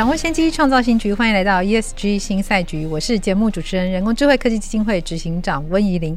掌握先机，创造新局。欢迎来到 ESG 新赛局，我是节目主持人、人工智慧科技基金会执行长温怡玲。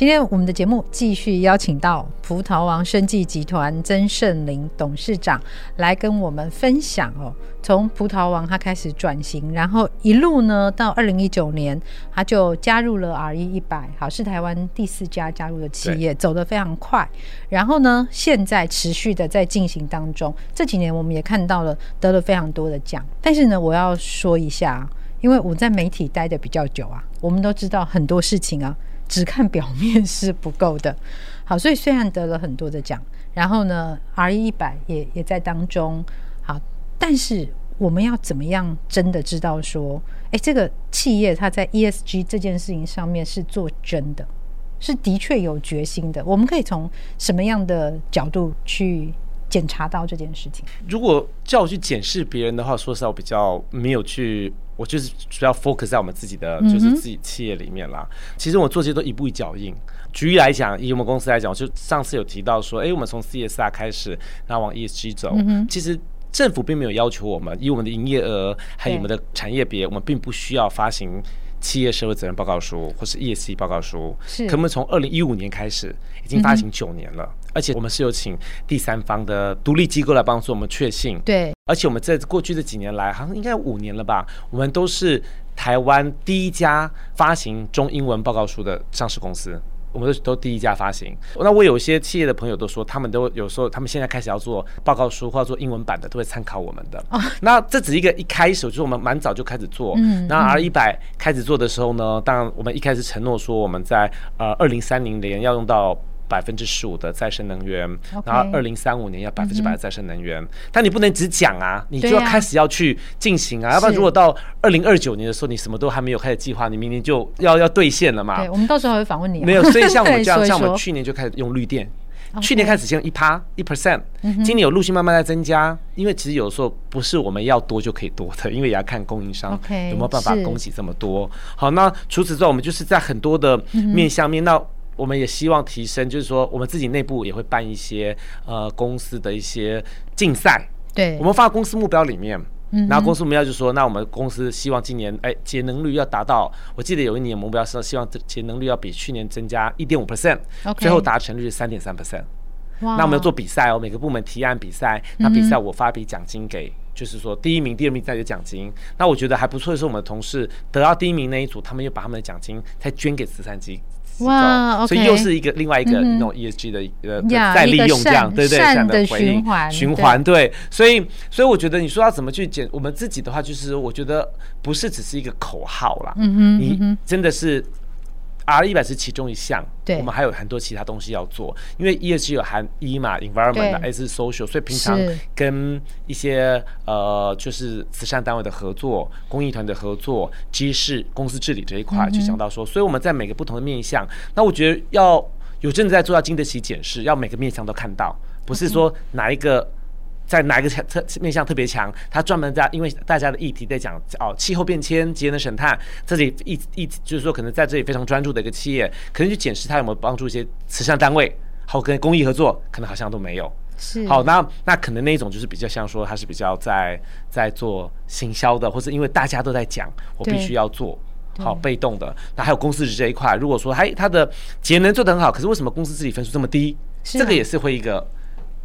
今天我们的节目继续邀请到葡萄王生技集团曾盛林董事长来跟我们分享哦，从葡萄王他开始转型，然后一路呢到二零一九年，他就加入了 RE 一百，好，是台湾第四家加入的企业，走得非常快。然后呢，现在持续的在进行当中。这几年我们也看到了得了非常多的奖，但是呢，我要说一下，因为我在媒体待的比较久啊，我们都知道很多事情啊。只看表面是不够的，好，所以虽然得了很多的奖，然后呢，RE 一百也也在当中，好，但是我们要怎么样真的知道说，哎，这个企业它在 ESG 这件事情上面是做真的，是的确有决心的，我们可以从什么样的角度去检查到这件事情？如果叫我去检视别人的话，说实话，我比较没有去。我就是主要 focus 在我们自己的，就是自己企业里面啦。嗯、其实我做这些都一步一脚印。举例来讲，以我们公司来讲，就上次有提到说，哎、欸，我们从 CSR 开始，然后往 ESG 走。嗯、其实政府并没有要求我们，以我们的营业额还有我们的产业别，我们并不需要发行企业社会责任报告书或是 ESG 报告书。是，可我们从二零一五年开始，已经发行九年了。嗯而且我们是有请第三方的独立机构来帮助我们确信。对。而且我们在过去这几年来，好像应该五年了吧，我们都是台湾第一家发行中英文报告书的上市公司，我们都都第一家发行。那我有一些企业的朋友都说，他们都有时候，他们现在开始要做报告书或者做英文版的，都会参考我们的。哦。那这只是一个一开始，就是我们蛮早就开始做。嗯。那 RE 一百开始做的时候呢，当然我们一开始承诺说，我们在呃二零三零年要用到。百分之十五的再生能源然后二零三五年要百分之百的再生能源，嗯，但你不能只讲啊，你就要开始要去进行啊，啊，要不然如果到二零二九年的时候，你什么都还没有开始计划，你明年就要要兑现了嘛。对，我们到时候还会访问你，啊。没有，所以像我们这样，像我们去年就开始用绿电去年开始先用一趴一 percent，今年有陆续慢慢在增加，因为其实有的时候不是我们要多就可以多的，因为也要看供应商有没有办法供给这么多。好，那除此之外，我们就是在很多的面向面，嗯、那。我们也希望提升，就是说，我们自己内部也会办一些呃公司的一些竞赛。对，我们放在公司目标里面，嗯，然后公司目标就是说，那我们公司希望今年哎节能率要达到，我记得有一年目标是希望节能率要比去年增加一点五 percent，最后达成率是三点三 percent。那我们要做比赛哦，每个部门提案比赛，那比赛我发笔奖金给，就是说第一名、第二名再有奖金。那我觉得还不错的是，我们的同事得到第一名那一组，他们又把他们的奖金再捐给慈善机。哇，所以又是一个另外一个那种 ESG 的呃再利用这样，对对，善的循环循环对，所以所以我觉得你说要怎么去减，我们自己的话就是我觉得不是只是一个口号啦，嗯哼，你真的是。RE 一百是其中一项，对，我们还有很多其他东西要做。因为 ESG 有含 E 嘛，environment 的 S 是 social，所以平常跟一些呃，就是慈善单位的合作、公益团的合作、G 是公司治理这一块，就讲到说，所以我们在每个不同的面向，那我觉得要有真的在做要经得起检视，要每个面向都看到，不是说哪一个。在哪一个特面向特别强？他专门在因为大家的议题在讲哦，气候变迁、节能省碳，这里一一就是说可能在这里非常专注的一个企业，可能去检视他有没有帮助一些慈善单位，好跟公益合作，可能好像都没有。是好，那那可能那一种就是比较像说他是比较在在做行销的，或是因为大家都在讲，我必须要做好被动的。那还有公司这一块，如果说还他的节能做得很好，可是为什么公司自己分数这么低？这个也是会一个。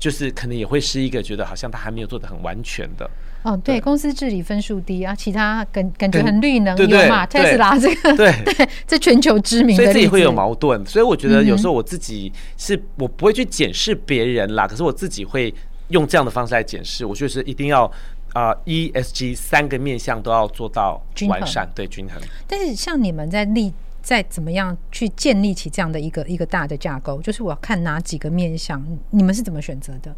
就是可能也会是一个觉得好像他还没有做的很完全的哦，对，公司治理分数低啊，其他感感觉很绿能有嘛，特斯拉这个对。对，这全球知名的，所以自己会有矛盾，所以我觉得有时候我自己是我不会去检视别人啦，可是我自己会用这样的方式来检视，我觉得是一定要啊，ESG 三个面向都要做到完善，对，均衡。但是像你们在立。再怎么样去建立起这样的一个一个大的架构，就是我要看哪几个面向，你们是怎么选择的？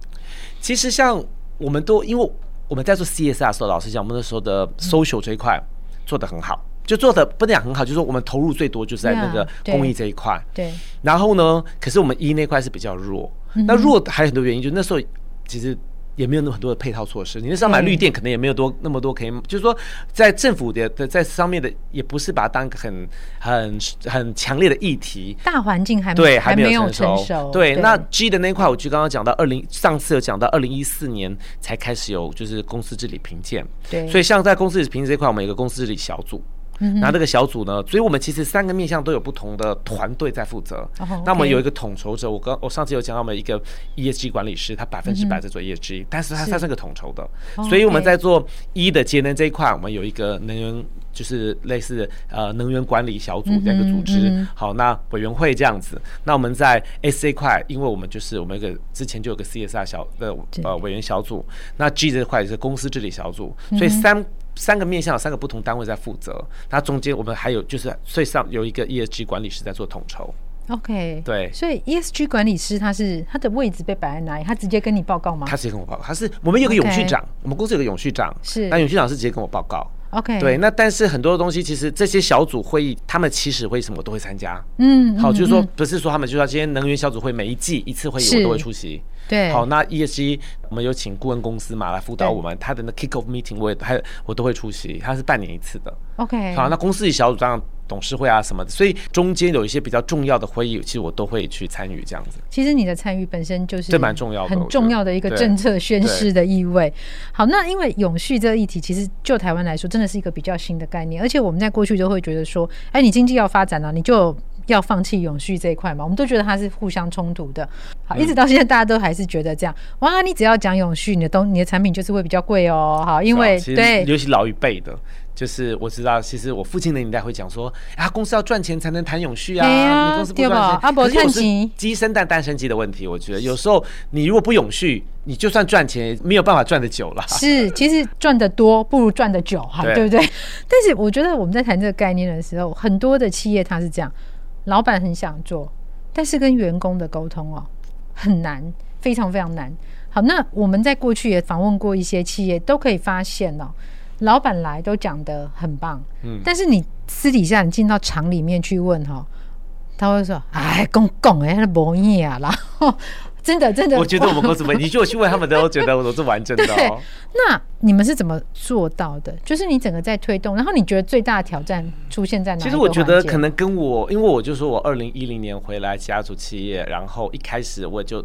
其实像我们都因为我们在做 CSR 的时候，老实讲，我们那时候的 social 这一块做得很好，就做的不能讲很好，就是说我们投入最多就是在那个公益这一块。对。然后呢，可是我们 E 那块是比较弱，那弱还有很多原因，就那时候其实。也没有那么很多的配套措施，你那时候买绿电可能也没有多那么多可以，就是说在政府的的在上面的也不是把它当一个很很很强烈的议题，大环境还对还没有成熟。对，那 G 的那块，我就刚刚讲到二零上次有讲到二零一四年才开始有就是公司治理评鉴，对，所以像在公司治理评鉴这一块，我们有一个公司治理小组。然后这个小组呢，所以我们其实三个面向都有不同的团队在负责。那我们有一个统筹者，我刚我上次有讲到，我们一个 ESG 管理师，他百分之百在做 ESG，但是他他是个统筹的。所以我们在做 E 的节能这一块，我们有一个能源，就是类似呃能源管理小组这样一个组织。好，那委员会这样子。那我们在 S 这一块，因为我们就是我们一个之前就有个 CSR 小的呃委员小组。那 G 这块是公司治理小组，所以三。三个面向有三个不同单位在负责，那中间我们还有就是最上有一个 ESG 管理师在做统筹。OK，对，所以 ESG 管理师他是他的位置被摆在哪里？他直接跟你报告吗？他直接跟我报告，他是我们有个永续长.我们公司有个永续长，是那永续长是直接跟我报告。OK，对，那但是很多东西其实这些小组会议，他们其实会什么都会参加。嗯，好，就是说不是说他们就说今天能源小组会每一季一次会议我都会出席。对，好，那 ESG 我们有请顾问公司嘛来辅导我们，他的那 kick off meeting 我也还我都会出席，他是半年一次的。OK，好，那公司里小组这样董事会啊什么的，所以中间有一些比较重要的会议，其实我都会去参与这样子。其实你的参与本身就是这蛮重要的，很重要的一个政策宣示的意味。好，那因为永续这个议题，其实就台湾来说，真的是一个比较新的概念，而且我们在过去就会觉得说，哎，你经济要发展了，你就要放弃永续这一块嘛？我们都觉得它是互相冲突的。好，一直到现在，大家都还是觉得这样。哇，你只要讲永续，你的东你的产品就是会比较贵哦。好，因为对，尤其老一辈的，就是我知道，其实我父亲的年代会讲说，啊，公司要赚钱才能谈永续啊。你公司不赚钱，啊，不赚钱，鸡生蛋，蛋生鸡的问题。我觉得有时候你如果不永续，你就算赚钱，没有办法赚得久了。是，其实赚得多不如赚得久，哈，对不对？但是我觉得我们在谈这个概念的时候，很多的企业它是这样。老板很想做，但是跟员工的沟通哦很难，非常非常难。好，那我们在过去也访问过一些企业，都可以发现哦，老板来都讲得很棒，嗯，但是你私底下你进到厂里面去问哈，他会说，哎，公公哎，那不易啊，然后。真的，真的，我觉得我们公司没，你就去问他们，都觉得我都是完整的哦。那你们是怎么做到的？就是你整个在推动，然后你觉得最大的挑战出现在哪里？其实我觉得可能跟我，因为我就说我二零一零年回来家族企业，然后一开始我就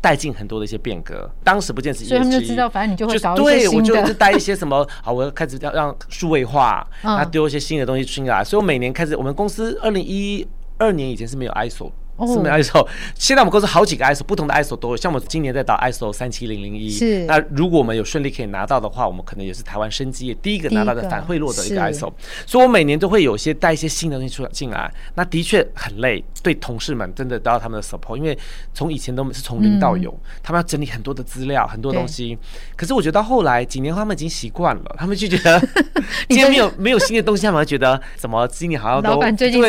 带进很多的一些变革。当时不见是，所以他们就知道，反正你就会。对，我就带一些什么，好，我要开始要让数位化，那丢一些新的东西进来。所以我每年开始，我们公司二零一二年以前是没有 ISO。是没 ISO，现在我们公司好几个 ISO，不同的 ISO 都有。像我们今年在导 ISO 三七零零一，是。那如果我们有顺利可以拿到的话，我们可能也是台湾生机业第一个拿到的反贿赂的一个 ISO。所以，我每年都会有些带一些新的东西出来进来。那的确很累，对同事们真的得到他们的 support，因为从以前都是从零到有，嗯、他们要整理很多的资料，很多东西。可是我觉得到后来几年后，他们已经习惯了，他们就觉得 今天没有没有新的东西，他们会觉得怎么今年好像都老板最近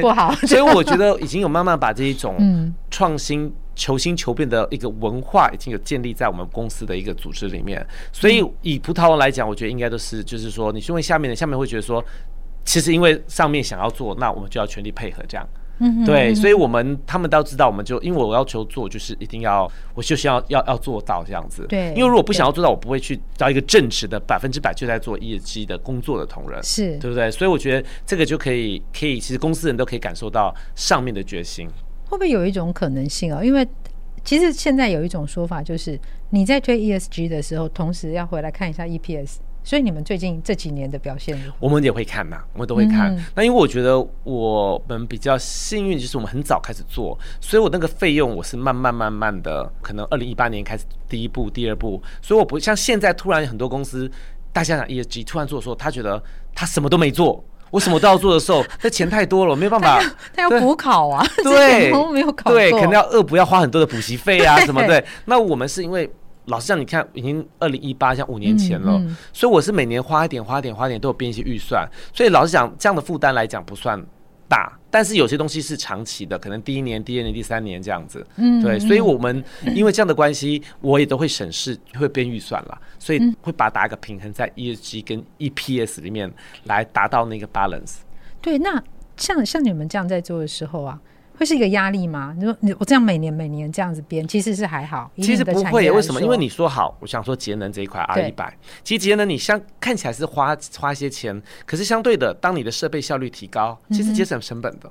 不好？所以我觉得已经有慢慢把这一种创新、求新求变的一个文化，已经有建立在我们公司的一个组织里面。所以以葡萄王来讲，我觉得应该都是，就是说，你去问下面的，下面会觉得说，其实因为上面想要做，那我们就要全力配合这样。嗯，对，所以我们他们都知道，我们就因为我要求做，就是一定要，我就是要要要做到这样子。对，因为如果不想要做到，我不会去找一个正直的百分之百就在做业绩的工作的同仁，是对不对？所以我觉得这个就可以可以，其实公司人都可以感受到上面的决心。会不会有一种可能性啊？因为其实现在有一种说法，就是你在推 ESG 的时候，同时要回来看一下 EPS。所以你们最近这几年的表现，我们也会看嘛，我们都会看。那因为我觉得我们比较幸运，就是我们很早开始做，所以我那个费用我是慢慢慢慢的，可能二零一八年开始第一步、第二步，所以我不像现在突然很多公司，大家讲 ESG 突然做的时候，他觉得他什么都没做。我什么都要做的时候，这钱太多了，我没有办法。他 要补考啊，对，没有考对，可能要恶补，要花很多的补习费啊，什么对。那我们是因为老实讲，你看，已经二零一八，像五年前了，所以我是每年花一点，花一点，花一点，都有编一些预算。所以老实讲，这样的负担来讲不算大。但是有些东西是长期的，可能第一年、第二年、第三年这样子。嗯，对，所以我们因为这样的关系，我也都会审视，会编预算了，所以会把它打一个平衡在 ESG 跟 EPS 里面来达到那个 balance。对，那像像你们这样在做的时候啊。会是一个压力吗？你说你我这样每年每年这样子编，其实是还好。其实不会，为什么？因为你说好，我想说节能这一块 R 一百，其实节能你相看起来是花花一些钱，可是相对的，当你的设备效率提高，其实节省成本的。嗯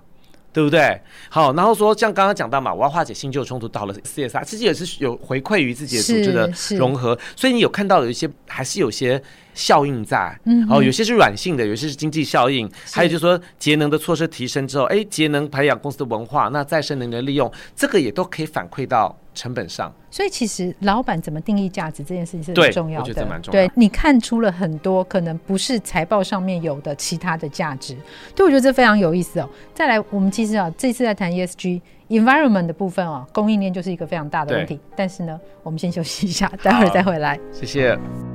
对不对？好，然后说像刚刚讲到嘛，我要化解新旧冲突，到了 CSR，其实也是有回馈于自己的组织的融合，所以你有看到有一些还是有些效应在，嗯，哦，有些是软性的，有些是经济效应，还有就是说节能的措施提升之后，哎，节能培养公司的文化，那再生能源利用，这个也都可以反馈到。成本上，所以其实老板怎么定义价值这件事情是很重要的。我觉得蛮重要。对，你看出了很多可能不是财报上面有的其他的价值，对，我觉得这非常有意思哦。再来，我们其实啊，这次在谈 ESG environment 的部分啊，供应链就是一个非常大的问题。但是呢，我们先休息一下，待会儿再回来。谢谢。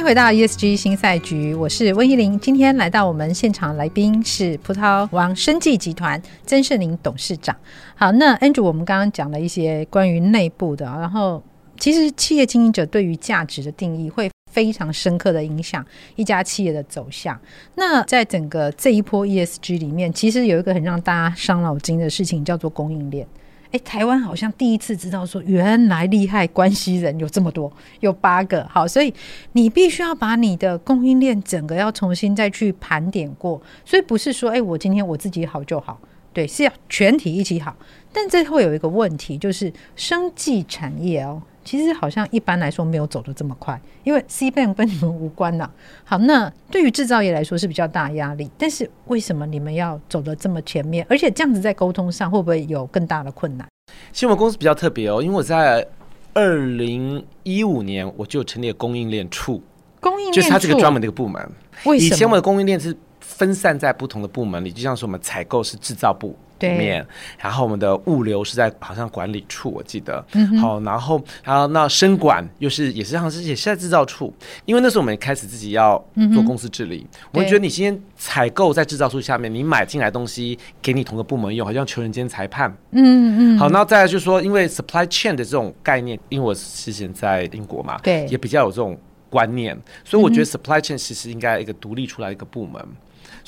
迎回到 ESG 新赛局，我是温怡玲。今天来到我们现场来宾是葡萄王生技集团曾圣宁董事长。好，那 Andrew，我们刚刚讲了一些关于内部的，然后其实企业经营者对于价值的定义会非常深刻的影响一家企业的走向。那在整个这一波 ESG 里面，其实有一个很让大家伤脑筋的事情，叫做供应链。哎，台湾好像第一次知道说，原来厉害关系人有这么多，有八个。好，所以你必须要把你的供应链整个要重新再去盘点过。所以不是说，哎，我今天我自己好就好，对，是要全体一起好。但这会有一个问题，就是生技产业哦。其实好像一般来说没有走的这么快，因为 C bank 跟你们无关呐、啊。好，那对于制造业来说是比较大压力，但是为什么你们要走的这么前面？而且这样子在沟通上会不会有更大的困难？其实我们公司比较特别哦，因为我在二零一五年我就成立了供应链处，供应链就是它这个专门的一个部门。为什么？以前我们的供应链是分散在不同的部门里，就像是我们采购是制造部。里面，然后我们的物流是在好像管理处，我记得，嗯、好，然后，然后那生管又是也是像是也是在制造处，因为那时候我们开始自己要做公司治理，嗯、我们觉得你今天采购在制造处下面，你买进来东西给你同个部门用，好像求人间裁判，嗯嗯，好，那再来就是说，因为 supply chain 的这种概念，因为我之前在英国嘛，对，也比较有这种观念，所以我觉得 supply chain 其实应该一个独立出来一个部门。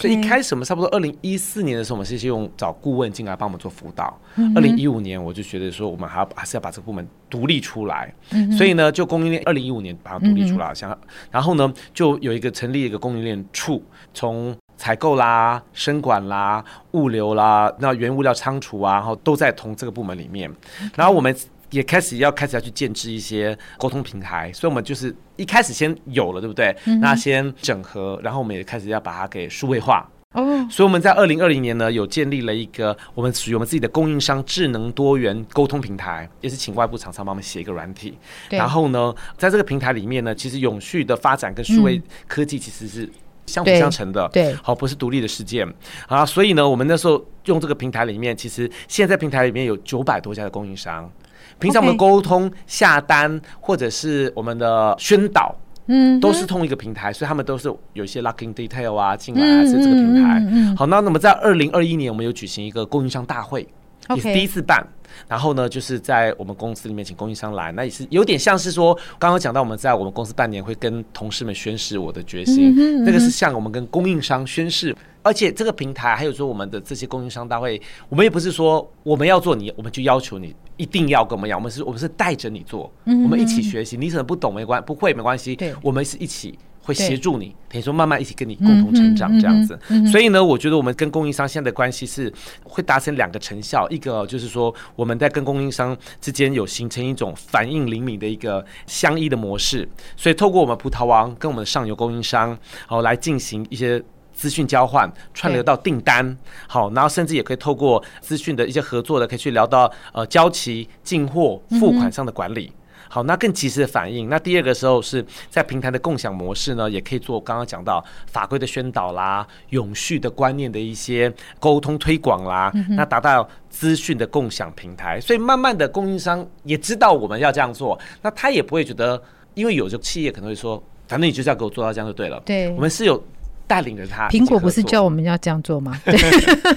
所以一开始我们差不多二零一四年的时候，我们是用找顾问进来帮我们做辅导。二零一五年我就觉得说，我们还要还是要把这个部门独立出来。所以呢，就供应链二零一五年把它独立出来，想然后呢，就有一个成立一个供应链处，从采购啦、生管啦、物流啦、那原物料仓储啊，然后都在同这个部门里面。然后我们。也开始要开始要去建制一些沟通平台，所以我们就是一开始先有了，对不对？嗯、那先整合，然后我们也开始要把它给数位化。哦，所以我们在二零二零年呢，有建立了一个我们属于我们自己的供应商智能多元沟通平台，也是请外部厂商帮我们写一个软体。然后呢，在这个平台里面呢，其实永续的发展跟数位科技其实是相辅相成的。对。好，不是独立的事件啊。所以呢，我们那时候用这个平台里面，其实现在在平台里面有九百多家的供应商。平常我们沟通、下单或者是我们的宣导，嗯，都是同一个平台，所以他们都是有一些 locking detail 啊进来啊是这个平台。好，那那么在二零二一年，我们有举行一个供应商大会，也是第一次办。然后呢，就是在我们公司里面请供应商来，那也是有点像是说，刚刚讲到我们在我们公司半年会跟同事们宣誓我的决心，那个是向我们跟供应商宣誓。而且这个平台还有说我们的这些供应商大会，我们也不是说我们要做你，我们就要求你一定要跟我们一样，我们是我们是带着你做，我们一起学习。你可能不懂没关不会没关系，我们是一起会协助你，等于说慢慢一起跟你共同成长这样子。所以呢，我觉得我们跟供应商现在的关系是会达成两个成效，一个就是说我们在跟供应商之间有形成一种反应灵敏的一个相依的模式，所以透过我们葡萄王跟我们的上游供应商，然哦来进行一些。资讯交换串流到订单，好，然后甚至也可以透过资讯的一些合作的，可以去聊到呃交期、进货、付款上的管理。好，那更及时的反应。那第二个时候是在平台的共享模式呢，也可以做刚刚讲到法规的宣导啦、永续的观念的一些沟通推广啦，那达到资讯的共享平台。所以慢慢的供应商也知道我们要这样做，那他也不会觉得。因为有的企业可能会说，反正你就是要给我做到这样就对了。对，我们是有带领着他。苹果不是叫我们要这样做吗？对，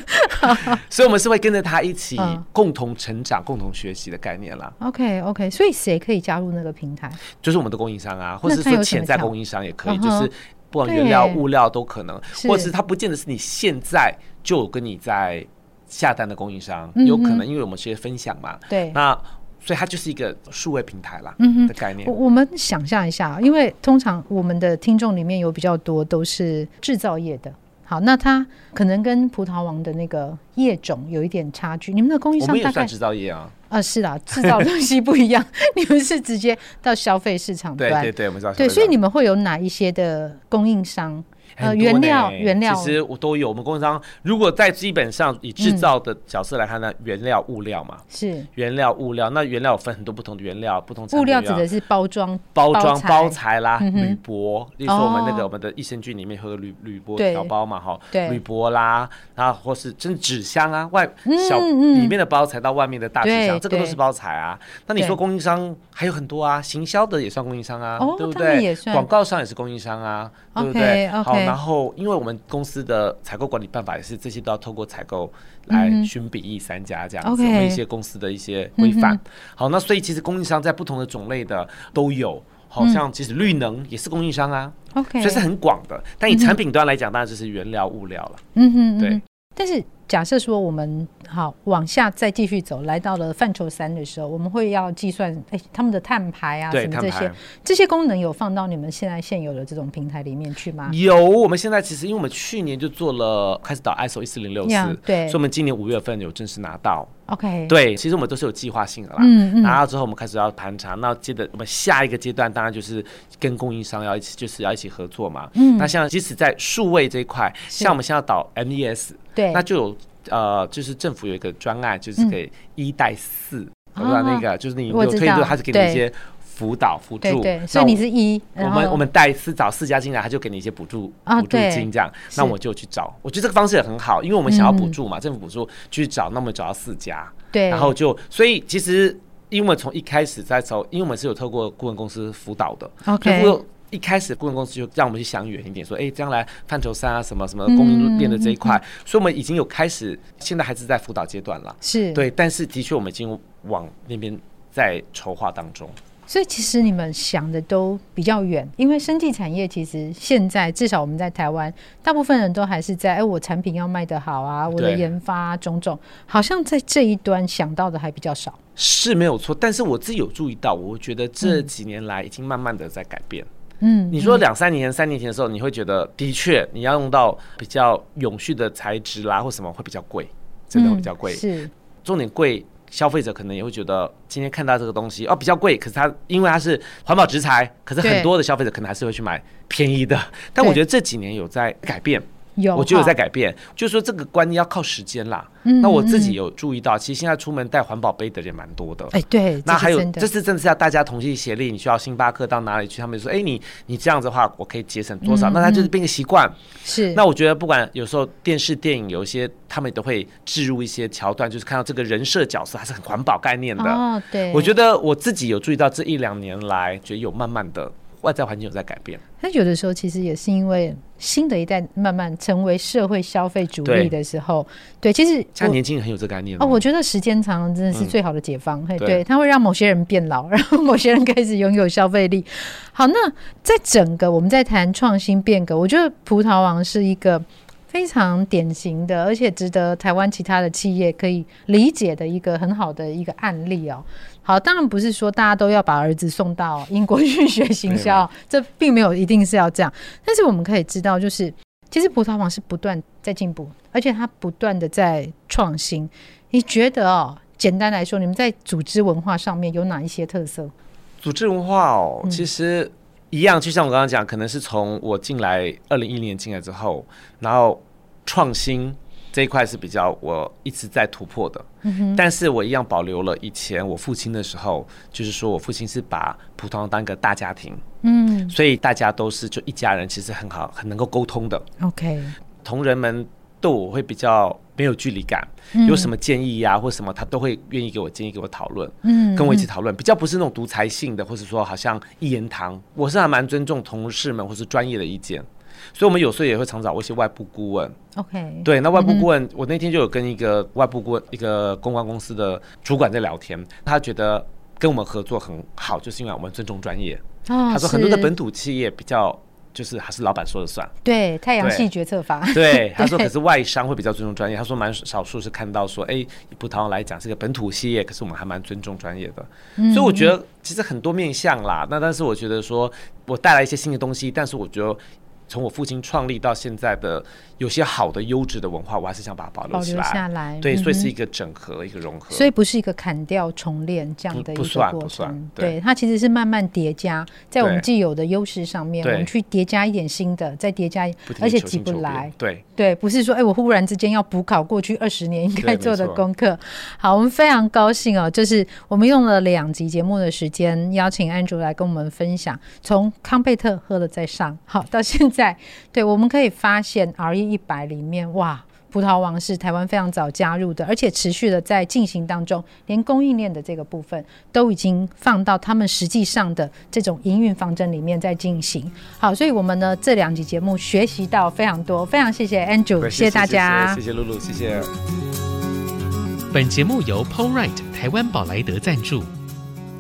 所以我们是会跟着他一起共同成长、嗯、共同学习的概念啦。OK OK，所以谁可以加入那个平台？就是我们的供应商啊，或者是说潜在供应商也可以，就是不管原料、物料都可能，或者是他不见得是你现在就跟你在下单的供应商，有可能因为我们是分享嘛。对，那。所以它就是一个数位平台啦，嗯哼的概念。我我们想象一下，因为通常我们的听众里面有比较多都是制造业的，好，那它可能跟葡萄王的那个业种有一点差距。你们的供应商大概制造业啊？啊，是啦，制造东西不一样，你们是直接到消费市场端，对对对，我们知道。对，所以你们会有哪一些的供应商？呃，原料原料，其实我都有。我们供应商如果在基本上以制造的角色来看呢，原料物料嘛，是。原料物料。那原料有分很多不同的原料，不同物料指的是包装、包装、包材。啦，铝箔。例如说我们那个我们的益生菌里面会有铝铝箔条包嘛，哈，铝箔啦，然后或是真的纸箱啊，外小里面的包材到外面的大纸箱，这个都是包材啊。那你说供应商还有很多啊，行销的也算供应商啊，对不对？广告商也是供应商啊，对不对？好，然后因为我。们公司的采购管理办法也是，这些都要透过采购来询比翼三家这样子，我们一些公司的一些规范。好，那所以其实供应商在不同的种类的都有，好像其实绿能也是供应商啊，OK，所以是很广的。但以产品端来讲，当然就是原料物料了。嗯哼，对。但是假设说我们好往下再继续走，来到了范畴三的时候，我们会要计算哎、欸、他们的碳排啊什么这些这些功能有放到你们现在现有的这种平台里面去吗？有，我们现在其实因为我们去年就做了开始导 ISO 一四零六四，对，所以我们今年五月份有正式拿到。OK，对，其实我们都是有计划性的啦。嗯嗯，拿到之后我们开始要盘查，那接着我们下一个阶段当然就是跟供应商要一起，就是要一起合作嘛。嗯，那像即使在数位这一块，像我们现在要导 MES。对，那就有呃，就是政府有一个专案，就是给一带四，我知道？那个就是你有推出，他是给你一些辅导辅助。对，所以你是一，我们我们带四找四家进来，他就给你一些补助补助金这样。那我就去找，我觉得这个方式也很好，因为我们想要补助嘛，政府补助去找，那么找到四家，对，然后就所以其实因为从一开始在走，因为我们是有透过顾问公司辅导的，OK。一开始顾问公司就让我们去想远一点，说，哎，将来范畴三啊，什么什么供应链的这一块，所以我们已经有开始，现在还是在辅导阶段了，是对，但是的确我们已经往那边在筹划当中。所以其实你们想的都比较远，因为生技产业其实现在至少我们在台湾，大部分人都还是在，哎，我产品要卖得好啊，我的研发种种，好像在这一端想到的还比较少。是没有错，但是我自己有注意到，我觉得这几年来已经慢慢的在改变。嗯，你说两三年前、三年前的时候，你会觉得的确你要用到比较永续的材质啦，或什么会比较贵，真的会比较贵。是，重点贵，消费者可能也会觉得今天看到这个东西哦比较贵，可是它因为它是环保植材，可是很多的消费者可能还是会去买便宜的。但我觉得这几年有在改变。有，我觉得有在改变，就是说这个观念要靠时间啦。嗯那我自己有注意到，其实现在出门带环保杯的人蛮多的。哎，对。那还有，这是真的是要大家同心协力。你需要星巴克到哪里去？他们说，哎，你你这样子的话，我可以节省多少？那他就是变个习惯。是。那我觉得，不管有时候电视电影有一些，他们都会置入一些桥段，就是看到这个人设角色还是很环保概念的。哦，对。我觉得我自己有注意到，这一两年来，觉得有慢慢的。外在环境有在改变，那有的时候其实也是因为新的一代慢慢成为社会消费主力的时候，对，对，其实像年轻人很有这个概念哦。我觉得时间长真的是最好的解放，对，它会让某些人变老，然后某些人开始拥有消费力。好，那在整个我们在谈创新变革，我觉得葡萄王是一个非常典型的，而且值得台湾其他的企业可以理解的一个很好的一个案例哦。好，当然不是说大家都要把儿子送到英国去学行销，这并没有一定是要这样。但是我们可以知道，就是其实葡萄王是不断在进步，而且它不断的在创新。你觉得哦，简单来说，你们在组织文化上面有哪一些特色？组织文化哦，其实一样，就像我刚刚讲，可能是从我进来二零一零年进来之后，然后创新。这一块是比较我一直在突破的，但是我一样保留了以前我父亲的时候，就是说我父亲是把葡萄当个大家庭，嗯，所以大家都是就一家人，其实很好，很能够沟通的。OK，同仁们对我会比较没有距离感，嗯、有什么建议呀、啊，或什么他都会愿意给我建议，给我讨论，嗯，跟我一起讨论，比较不是那种独裁性的，或者说好像一言堂。我是还蛮尊重同事们或是专业的意见，所以我们有时候也会常找一些外部顾问。OK，对，那外部顾问，嗯、我那天就有跟一个外部顾问，一个公关公司的主管在聊天，他觉得跟我们合作很好，就是因为我们尊重专业。哦、他说很多的本土企业比较。就是还是老板说了算，对太阳系决策法。对，对 他说可是外商会比较尊重专业。他说蛮少数是看到说，哎，以葡萄来讲是个本土企业，可是我们还蛮尊重专业的。嗯、所以我觉得其实很多面向啦。那但是我觉得说我带来一些新的东西，但是我觉得。从我父亲创立到现在的有些好的优质的文化，我还是想把它保留下来，对，嗯、所以是一个整合，一个融合。所以不是一个砍掉重练这样的一个过程。不算，不算。对，对，它其实是慢慢叠加在我们既有的优势上面，我们去叠加一点新的，再叠加，而且急不来。对对，不是说哎，我忽然之间要补考过去二十年应该做的功课。好，我们非常高兴哦，就是我们用了两集节目的时间，邀请 Andrew 来跟我们分享，从康贝特喝了再上，好到现在。在对，我们可以发现 RE 一百里面，哇，葡萄王是台湾非常早加入的，而且持续的在进行当中，连供应链的这个部分都已经放到他们实际上的这种营运方针里面在进行。好，所以我们呢这两集节目学习到非常多，非常谢谢 Andrew，谢谢大家，谢谢露露，谢谢。本节目由 Paul Wright 台湾宝莱德赞助。